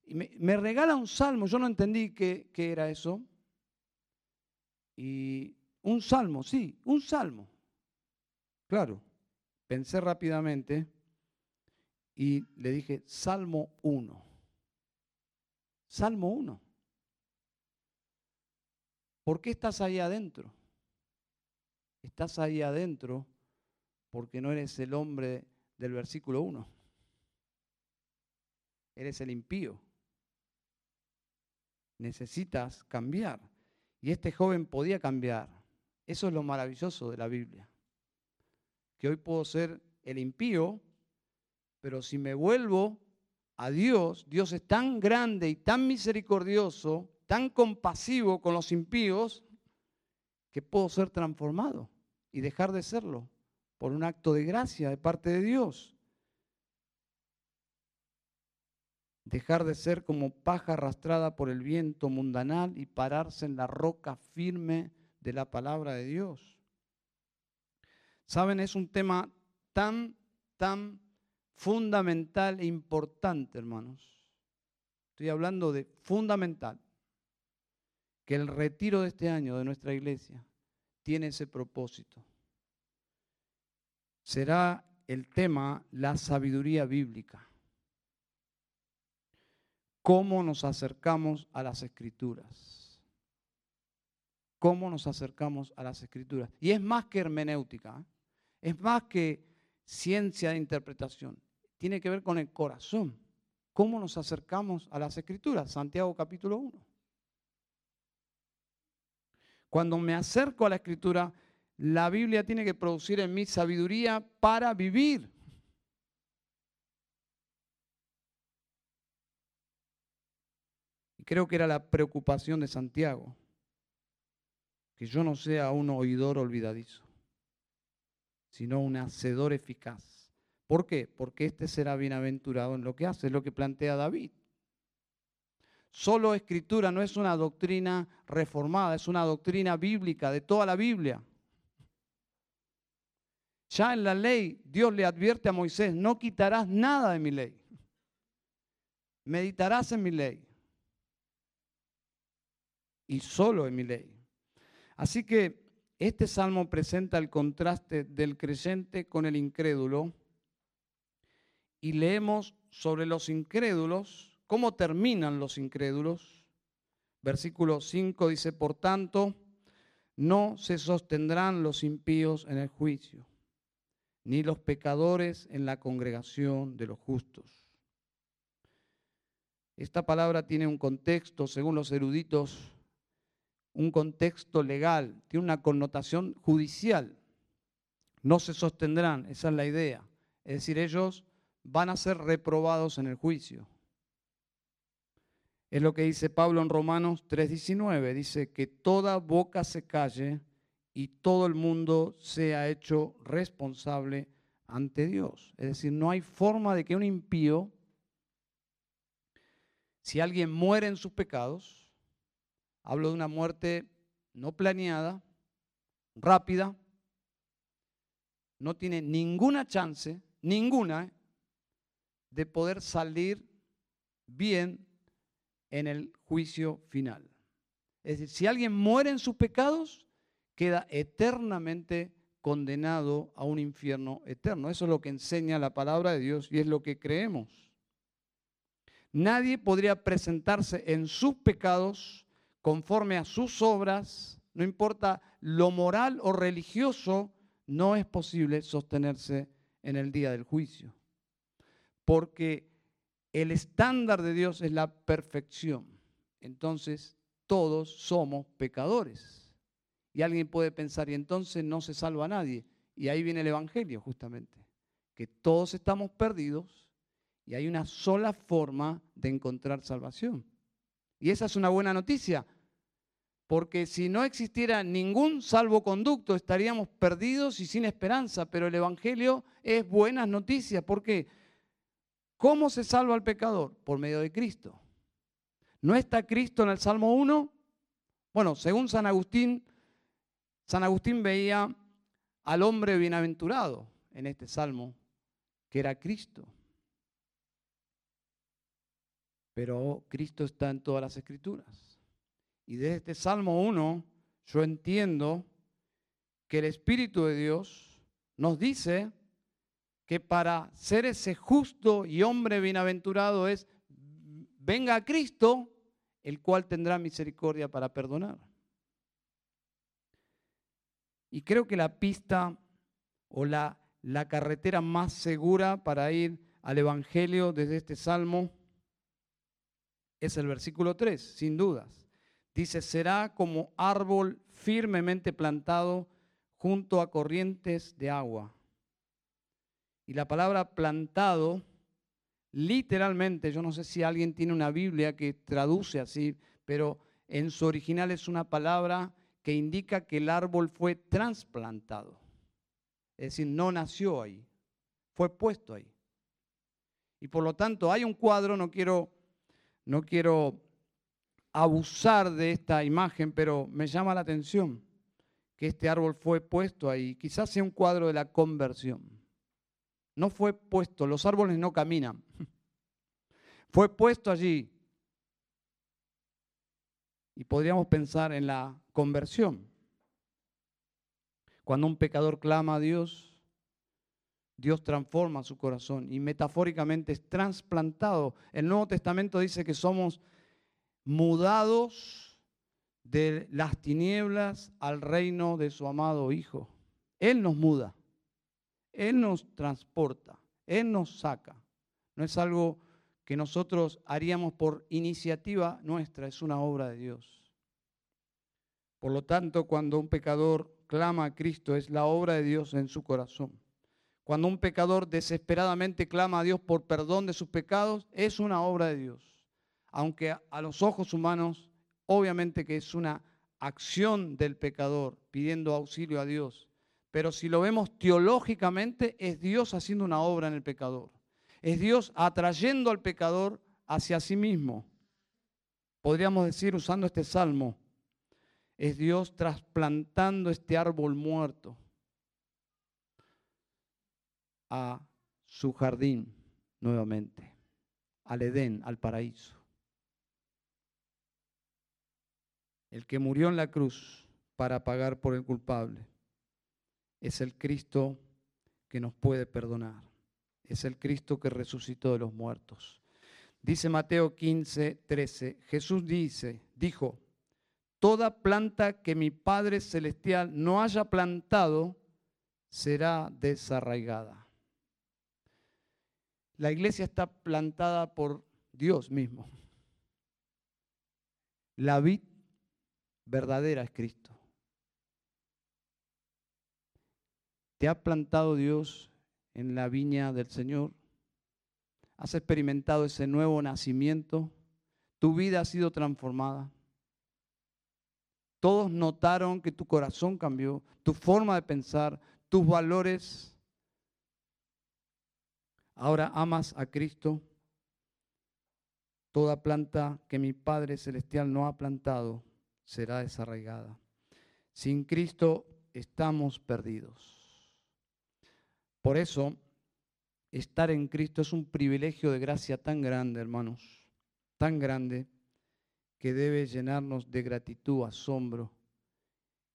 Y me, regala un salmo, yo no entendí qué, qué era eso. Y un salmo, sí, un salmo. Claro, pensé rápidamente y le dije, Salmo 1. Salmo 1. ¿Por qué estás ahí adentro? Estás ahí adentro porque no eres el hombre del versículo 1. eres el impío. Necesitas cambiar. Y este joven podía cambiar. Eso es lo maravilloso de la Biblia. Que hoy puedo ser el impío, pero si me vuelvo a Dios, Dios es tan grande y tan misericordioso, tan compasivo con los impíos, que puedo ser transformado y dejar de serlo por un acto de gracia de parte de Dios. Dejar de ser como paja arrastrada por el viento mundanal y pararse en la roca firme de la palabra de Dios. Saben, es un tema tan, tan fundamental e importante, hermanos. Estoy hablando de fundamental. Que el retiro de este año de nuestra iglesia tiene ese propósito. Será el tema la sabiduría bíblica. ¿Cómo nos acercamos a las escrituras? ¿Cómo nos acercamos a las escrituras? Y es más que hermenéutica, ¿eh? es más que ciencia de interpretación, tiene que ver con el corazón. ¿Cómo nos acercamos a las escrituras? Santiago capítulo 1. Cuando me acerco a la escritura, la Biblia tiene que producir en mí sabiduría para vivir. Y creo que era la preocupación de Santiago, que yo no sea un oidor olvidadizo, sino un hacedor eficaz. ¿Por qué? Porque este será bienaventurado en lo que hace, es lo que plantea David. Solo escritura no es una doctrina reformada, es una doctrina bíblica de toda la Biblia. Ya en la ley Dios le advierte a Moisés, no quitarás nada de mi ley. Meditarás en mi ley. Y solo en mi ley. Así que este salmo presenta el contraste del creyente con el incrédulo. Y leemos sobre los incrédulos ¿Cómo terminan los incrédulos? Versículo 5 dice, por tanto, no se sostendrán los impíos en el juicio, ni los pecadores en la congregación de los justos. Esta palabra tiene un contexto, según los eruditos, un contexto legal, tiene una connotación judicial. No se sostendrán, esa es la idea. Es decir, ellos van a ser reprobados en el juicio. Es lo que dice Pablo en Romanos 3:19. Dice que toda boca se calle y todo el mundo sea hecho responsable ante Dios. Es decir, no hay forma de que un impío, si alguien muere en sus pecados, hablo de una muerte no planeada, rápida, no tiene ninguna chance, ninguna, de poder salir bien en el juicio final. Es decir, si alguien muere en sus pecados, queda eternamente condenado a un infierno eterno. Eso es lo que enseña la palabra de Dios y es lo que creemos. Nadie podría presentarse en sus pecados conforme a sus obras, no importa lo moral o religioso, no es posible sostenerse en el día del juicio. Porque el estándar de Dios es la perfección. Entonces, todos somos pecadores. Y alguien puede pensar, y entonces no se salva a nadie. Y ahí viene el Evangelio, justamente. Que todos estamos perdidos y hay una sola forma de encontrar salvación. Y esa es una buena noticia, porque si no existiera ningún salvoconducto, estaríamos perdidos y sin esperanza. Pero el Evangelio es buenas noticias. ¿Por qué? ¿Cómo se salva al pecador? Por medio de Cristo. ¿No está Cristo en el Salmo 1? Bueno, según San Agustín, San Agustín veía al hombre bienaventurado en este salmo, que era Cristo. Pero Cristo está en todas las escrituras. Y desde este Salmo 1 yo entiendo que el Espíritu de Dios nos dice que para ser ese justo y hombre bienaventurado es, venga a Cristo, el cual tendrá misericordia para perdonar. Y creo que la pista o la, la carretera más segura para ir al Evangelio desde este salmo Es el versículo 3, sin dudas. Dice, será como árbol firmemente plantado junto a corrientes de agua. Y la palabra plantado, literalmente, yo no sé si alguien tiene una Biblia que traduce así, pero en su original es una palabra que indica que el árbol fue trasplantado. Es decir, no nació ahí, fue puesto ahí. Y por lo tanto hay un cuadro, no quiero, no quiero abusar de esta imagen, pero me llama la atención que este árbol fue puesto ahí. Quizás sea un cuadro de la conversión. No fue puesto, los árboles no caminan. Fue puesto allí. Y podríamos pensar en la conversión. Cuando un pecador clama a Dios, Dios transforma su corazón y metafóricamente es trasplantado. El Nuevo Testamento dice que somos mudados de las tinieblas al reino de su amado Hijo. Él nos muda, Él nos transporta, Él nos saca. No es algo que nosotros haríamos por iniciativa nuestra, es una obra de Dios. Por lo tanto, cuando un pecador clama a Cristo, es la obra de Dios en su corazón. Cuando un pecador desesperadamente clama a Dios por perdón de sus pecados, es una obra de Dios aunque a los ojos humanos, obviamente que es una acción del pecador pidiendo auxilio a Dios. Pero si lo vemos teológicamente, es Dios haciendo una obra en el pecador. Es Dios atrayendo al pecador hacia sí mismo. Podríamos decir, usando este salmo, es Dios trasplantando este árbol muerto a su jardín nuevamente, al Edén, al paraíso. el que murió en la cruz para pagar por el culpable, es el Cristo que nos puede perdonar. Es el Cristo que resucitó de los muertos. Dice Mateo 15, 13, Jesús dice, dijo, toda planta que mi Padre Celestial no haya plantado será desarraigada. La iglesia está plantada por Dios mismo. La vid verdadera es Cristo. ¿Te ha plantado Dios en la viña del Señor? ¿Has experimentado ese nuevo nacimiento? ¿Tu vida ha sido transformada? Todos notaron que tu corazón cambió, tu forma de pensar, tus valores. Ahora amas a Cristo. Toda planta que mi Padre Celestial no ha plantado será desarraigada. Sin Cristo estamos perdidos. Por eso, estar en Cristo es un privilegio de gracia tan grande, hermanos, tan grande, que debe llenarnos de gratitud, asombro,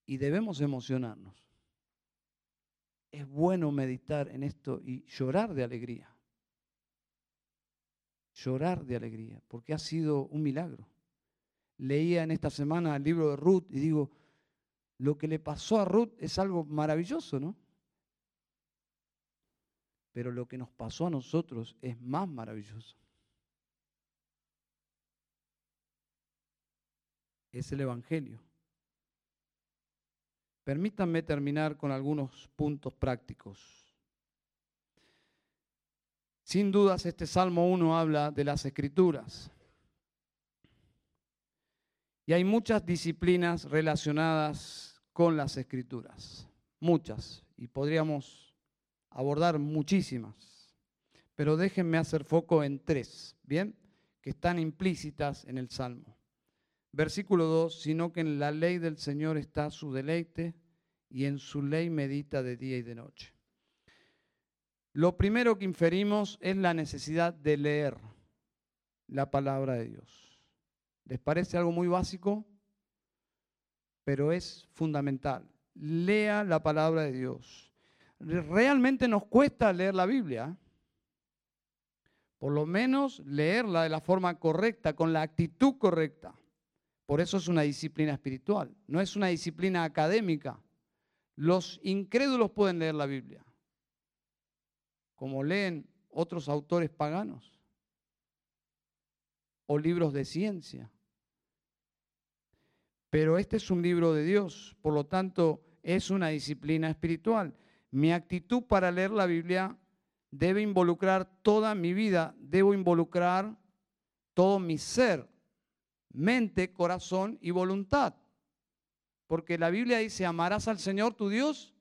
y debemos emocionarnos. Es bueno meditar en esto y llorar de alegría. Llorar de alegría, porque ha sido un milagro leía en esta semana el libro de Ruth y digo, lo que le pasó a Ruth es algo maravilloso, ¿no? Pero lo que nos pasó a nosotros es más maravilloso. Es el Evangelio. Permítanme terminar con algunos puntos prácticos. Sin dudas, este Salmo 1 habla de las escrituras. Y hay muchas disciplinas relacionadas con las escrituras, muchas, y podríamos abordar muchísimas. Pero déjenme hacer foco en tres, ¿bien? Que están implícitas en el Salmo. Versículo 2, sino que en la ley del Señor está su deleite y en su ley medita de día y de noche. Lo primero que inferimos es la necesidad de leer la palabra de Dios. ¿Les parece algo muy básico? Pero es fundamental. Lea la palabra de Dios. Realmente nos cuesta leer la Biblia. Por lo menos leerla de la forma correcta, con la actitud correcta. Por eso es una disciplina espiritual, no es una disciplina académica. Los incrédulos pueden leer la Biblia, como leen otros autores paganos. o libros de ciencia. Pero este es un libro de Dios, por lo tanto es una disciplina espiritual. Mi actitud para leer la Biblia debe involucrar toda mi vida, debo involucrar todo mi ser, mente, corazón y voluntad. Porque la Biblia dice, amarás al Señor tu Dios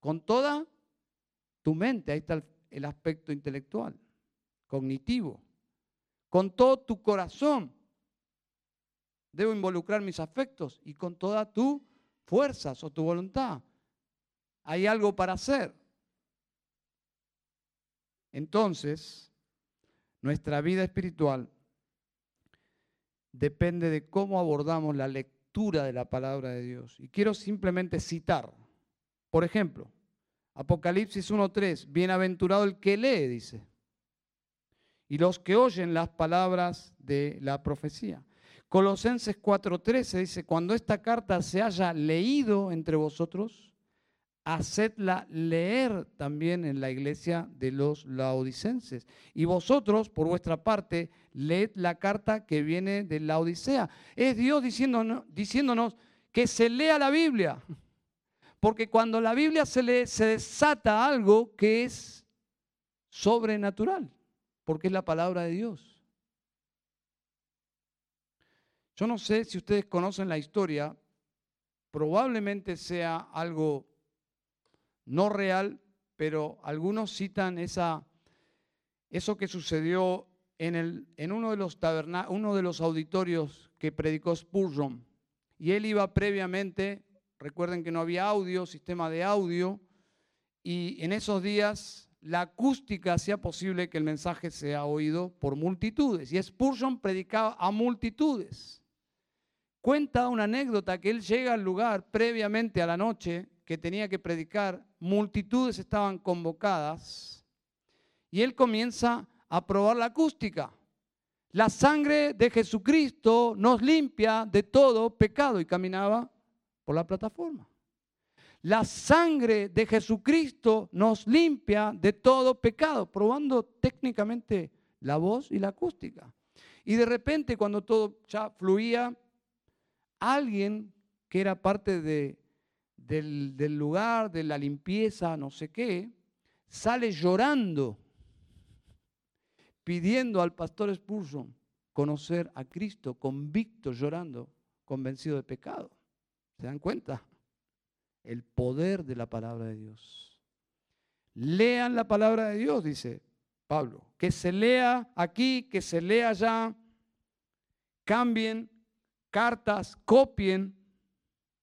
con toda tu mente. Ahí está el, aspecto intelectual, cognitivo. Con todo tu corazón. Debo involucrar mis afectos y con toda tu fuerzas o tu voluntad. Hay algo para hacer. Entonces, nuestra vida espiritual depende de cómo abordamos la lectura de la palabra de Dios. Y quiero simplemente citar, por ejemplo, Apocalipsis 1.3, bienaventurado el que lee, dice, y los que oyen las palabras de la profecía. Colosenses 4.13 dice, cuando esta carta se haya leído entre vosotros, hacedla leer también en la iglesia de los laodicenses. Y vosotros, por vuestra parte, leed la carta que viene de la Odisea. Es Dios diciéndonos, diciéndonos que se lea la Biblia. Porque cuando la Biblia se lee, se desata algo que es sobrenatural, porque es la palabra de Dios. Yo no sé si ustedes conocen la historia, probablemente sea algo no real, pero algunos citan eso que sucedió en uno, de los uno de los auditorios que predicó Spurgeon. Y él iba previamente, recuerden que no había audio, sistema de audio, y en esos días la acústica hacía posible que el mensaje sea oído por multitudes. Y Spurgeon predicaba a multitudes. Cuenta una anécdota que él llega al lugar previamente a la noche que tenía que predicar, multitudes estaban convocadas y él comienza a probar la acústica. La sangre de Jesucristo nos limpia de todo pecado y caminaba por la plataforma. La sangre de Jesucristo nos limpia de todo pecado, probando técnicamente la voz y la acústica. Y de repente cuando todo ya fluía, alguien que era parte de, del, lugar, de la limpieza, no sé qué, sale llorando, pidiendo al pastor Spurgeon conocer a Cristo, convicto, llorando, convencido de pecado. ¿Se dan cuenta? El poder de la palabra de Dios. Lean la palabra de Dios, dice Pablo. Que se lea aquí, que se lea allá. Cambien cartas, copien,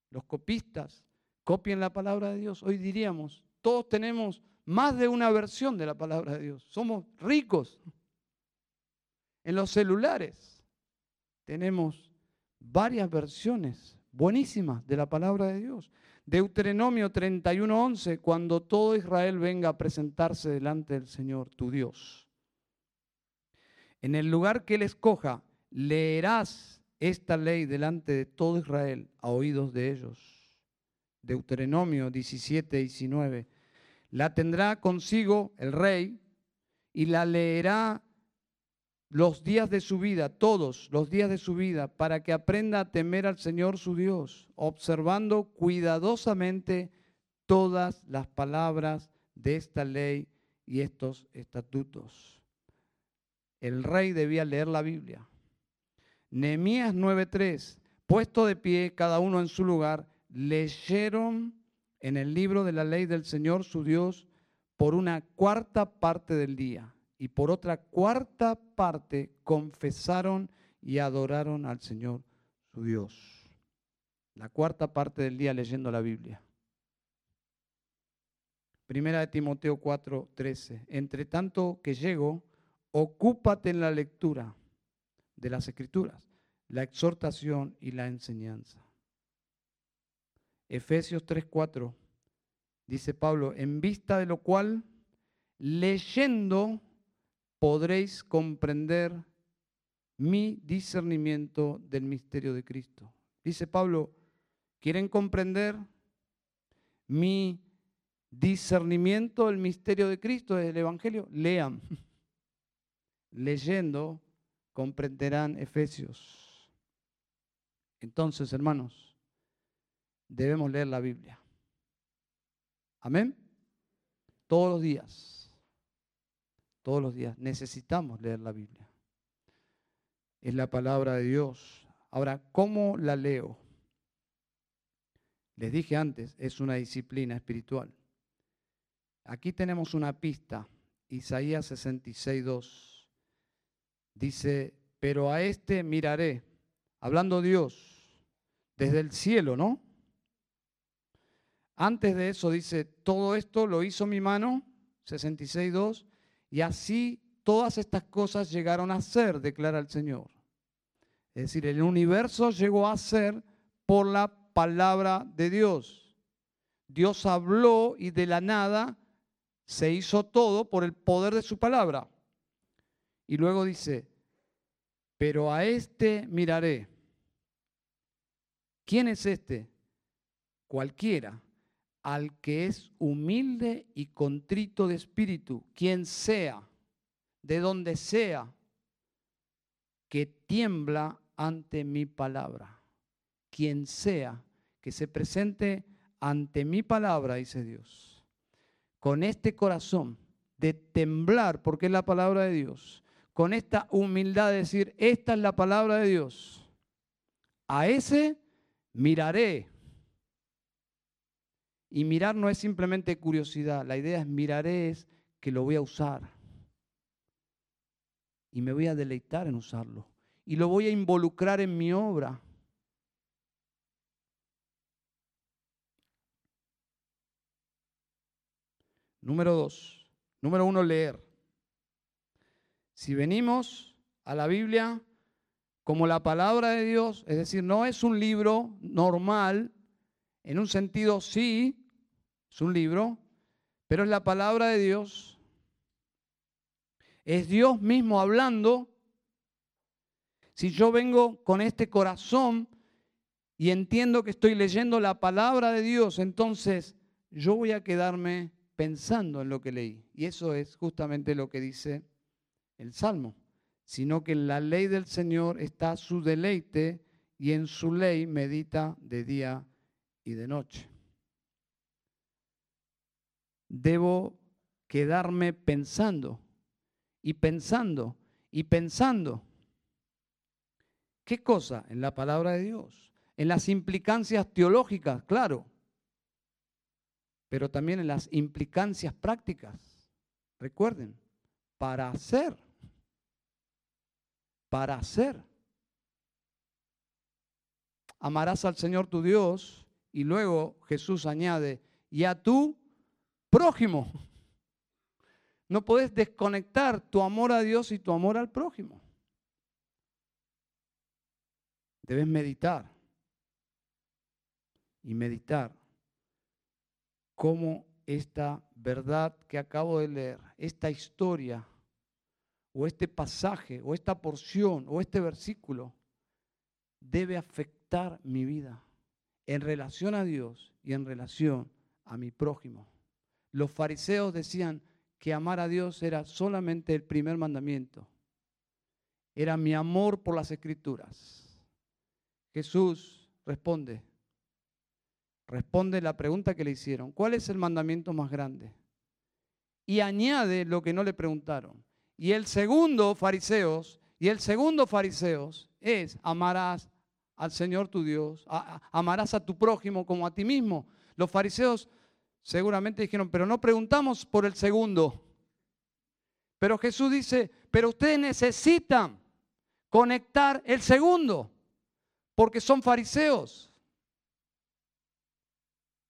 los copistas, copien la palabra de Dios. Hoy diríamos, todos tenemos más de una versión de la palabra de Dios. Somos ricos. En los celulares tenemos varias versiones buenísimas de la palabra de Dios. Deuteronomio 31:11, cuando todo Israel venga a presentarse delante del Señor, tu Dios. En el lugar que Él escoja, leerás esta ley delante de todo Israel a oídos de ellos. Deuteronomio 17, 19. La tendrá consigo el rey y la leerá los días de su vida, todos los días de su vida, para que aprenda a temer al Señor su Dios, observando cuidadosamente todas las palabras de esta ley y estos estatutos. El rey debía leer la Biblia Nehemías 9:3, puesto de pie cada uno en su lugar, leyeron en el libro de la ley del Señor su Dios por una cuarta parte del día y por otra cuarta parte confesaron y adoraron al Señor su Dios. La cuarta parte del día leyendo la Biblia. Primera de Timoteo 4:13. Entre tanto que llego, ocúpate en la lectura de las escrituras, la exhortación y la enseñanza. Efesios 3:4 dice Pablo, en vista de lo cual, leyendo, podréis comprender mi discernimiento del misterio de Cristo. Dice Pablo, ¿quieren comprender mi discernimiento del misterio de Cristo, del Evangelio? Lean. Leyendo comprenderán Efesios. Entonces, hermanos, debemos leer la Biblia. Amén. Todos los días. Todos los días necesitamos leer la Biblia. Es la palabra de Dios. Ahora, ¿cómo la leo? Les dije antes, es una disciplina espiritual. Aquí tenemos una pista, Isaías 66, Dice, pero a este miraré, hablando Dios, desde el cielo, ¿no? Antes de eso dice, todo esto lo hizo mi mano, 66.2, y así todas estas cosas llegaron a ser, declara el Señor. Es decir, el universo llegó a ser por la palabra de Dios. Dios habló y de la nada se hizo todo por el poder de su palabra. Y luego dice, pero a este miraré. ¿Quién es este? Cualquiera, al que es humilde y contrito de espíritu, quien sea, de donde sea, que tiembla ante mi palabra. Quien sea, que se presente ante mi palabra, dice Dios, con este corazón de temblar, porque es la palabra de Dios, con esta humildad de decir, esta es la palabra de Dios. A ese miraré. Y mirar no es simplemente curiosidad, la idea es miraré es que lo voy a usar. Y me voy a deleitar en usarlo. Y lo voy a involucrar en mi obra. Número dos. Número uno, leer. Si venimos a la Biblia como la palabra de Dios, es decir, no es un libro normal, en un sentido sí, es un libro, pero es la palabra de Dios. Es Dios mismo hablando. Si yo vengo con este corazón y entiendo que estoy leyendo la palabra de Dios, entonces yo voy a quedarme pensando en lo que leí. Y eso es justamente lo que dice el Salmo, sino que en la ley del Señor está su deleite y en su ley medita de día y de noche. Debo quedarme pensando y pensando y pensando. ¿Qué cosa? En la palabra de Dios, en las implicancias teológicas, claro, pero también en las implicancias prácticas. Recuerden, para hacer para hacer. Amarás al Señor tu Dios y luego Jesús añade, y a tu prójimo. No puedes desconectar tu amor a Dios y tu amor al prójimo. Debes meditar y meditar cómo esta verdad que acabo de leer, esta historia, o este pasaje, o esta porción, o este versículo, debe afectar mi vida en relación a Dios y en relación a mi prójimo. Los fariseos decían que amar a Dios era solamente el primer mandamiento. Era mi amor por las escrituras. Jesús responde, responde la pregunta que le hicieron. ¿Cuál es el mandamiento más grande? Y añade lo que no le preguntaron. Y el segundo, fariseos, y el segundo, fariseos, es amarás al Señor tu Dios, amarás a tu prójimo como a ti mismo. Los fariseos seguramente dijeron, pero no preguntamos por el segundo. Pero Jesús dice, pero ustedes necesitan conectar el segundo, porque son fariseos.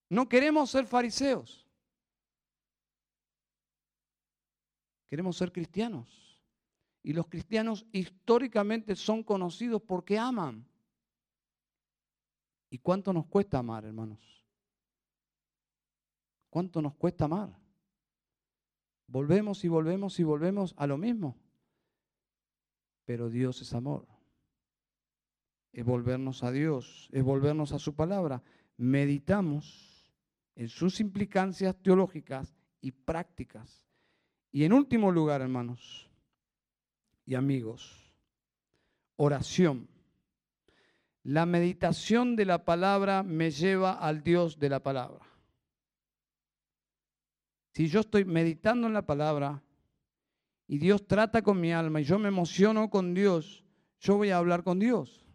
No queremos ser fariseos. Queremos ser cristianos. Y los cristianos históricamente son conocidos porque aman. ¿Y cuánto nos cuesta amar, hermanos? ¿Cuánto nos cuesta amar? Volvemos y volvemos y volvemos a lo mismo. Pero Dios es amor. Es volvernos a Dios, es volvernos a su palabra. Meditamos en sus implicancias teológicas y prácticas y en último lugar, hermanos y amigos, oración. La meditación de la palabra me lleva al Dios de la palabra. Si yo estoy meditando en la palabra y Dios trata con mi alma y yo me emociono con Dios, yo voy a hablar con Dios.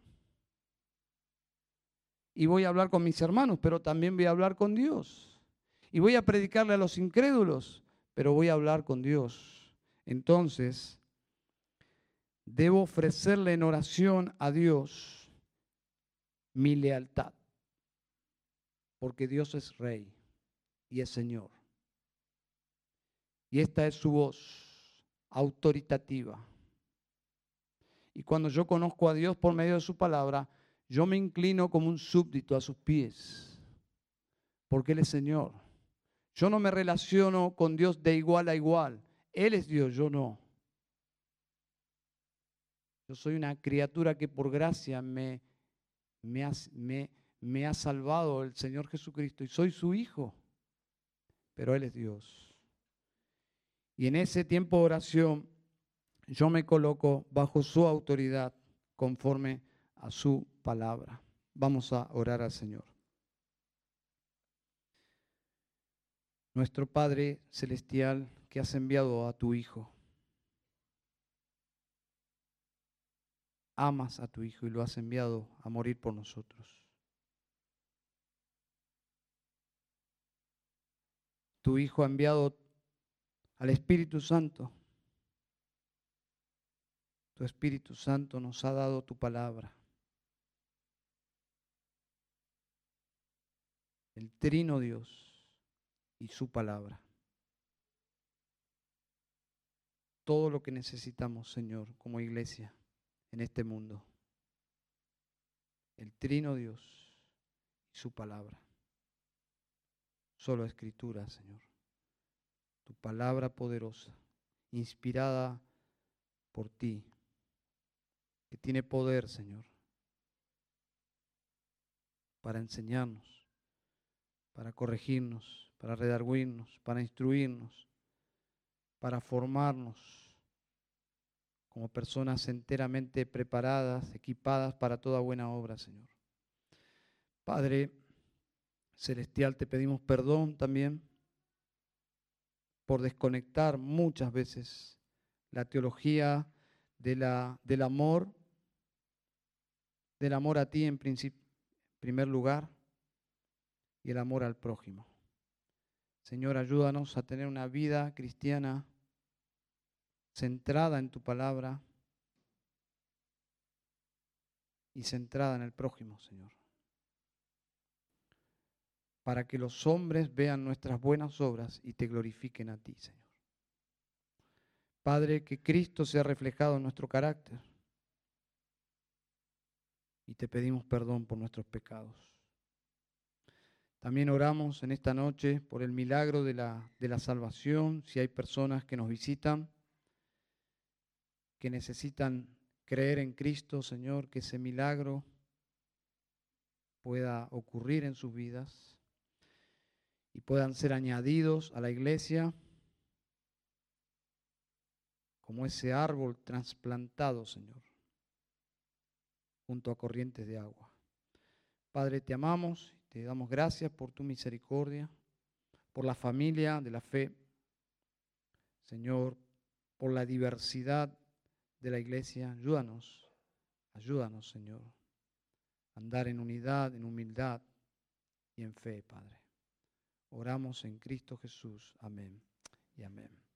Y voy a hablar con mis hermanos, pero también voy a hablar con Dios. Y voy a predicarle a los incrédulos, pero voy a hablar con Dios. Entonces, debo ofrecerle en oración a Dios mi lealtad, porque Dios es rey y es Señor. Y esta es su voz autoritativa. Y cuando yo conozco a Dios por medio de su palabra, yo me inclino como un súbdito a sus pies, porque Él es Señor. Yo no me relaciono con Dios de igual a igual. Él es Dios, yo no. Yo soy una criatura que por gracia me, me, ha, salvado el Señor Jesucristo y soy su hijo, pero Él es Dios. Y en ese tiempo de oración yo me coloco bajo su autoridad conforme a su palabra. Vamos a orar al Señor. Nuestro Padre Celestial que has enviado a tu Hijo. Amas a tu Hijo y lo has enviado a morir por nosotros. Tu Hijo ha enviado al Espíritu Santo. Tu Espíritu Santo nos ha dado tu palabra. El trino Dios y su palabra. Todo lo que necesitamos, Señor, como iglesia en este mundo. El trino Dios y su palabra. Solo escritura, Señor tu palabra poderosa, inspirada por ti, que tiene poder, Señor, para enseñarnos, para corregirnos, para redarguirnos, para instruirnos, para formarnos como personas enteramente preparadas, equipadas para toda buena obra, Señor. Padre Celestial, te pedimos perdón también por desconectar muchas veces la teología de la, del amor, del amor a ti en primer lugar y el amor al prójimo. Señor, ayúdanos a tener una vida cristiana centrada en tu palabra y centrada en el prójimo, Señor para que los hombres vean nuestras buenas obras y te glorifiquen a ti, Señor. Padre, que Cristo sea reflejado en nuestro carácter. Y te pedimos perdón por nuestros pecados. También oramos en esta noche por el milagro de la, de la salvación, si hay personas que nos visitan, que necesitan creer en Cristo, Señor, que ese milagro pueda ocurrir en sus vidas y puedan ser añadidos a la iglesia como ese árbol trasplantado, Señor, junto a corrientes de agua. Padre, te amamos te damos gracias por tu misericordia, por la familia de la fe, Señor, por la diversidad de la iglesia. Ayúdanos, ayúdanos, Señor, a andar en unidad, en humildad y en fe, Padre. Oramos en Cristo Jesús. Amén y amén.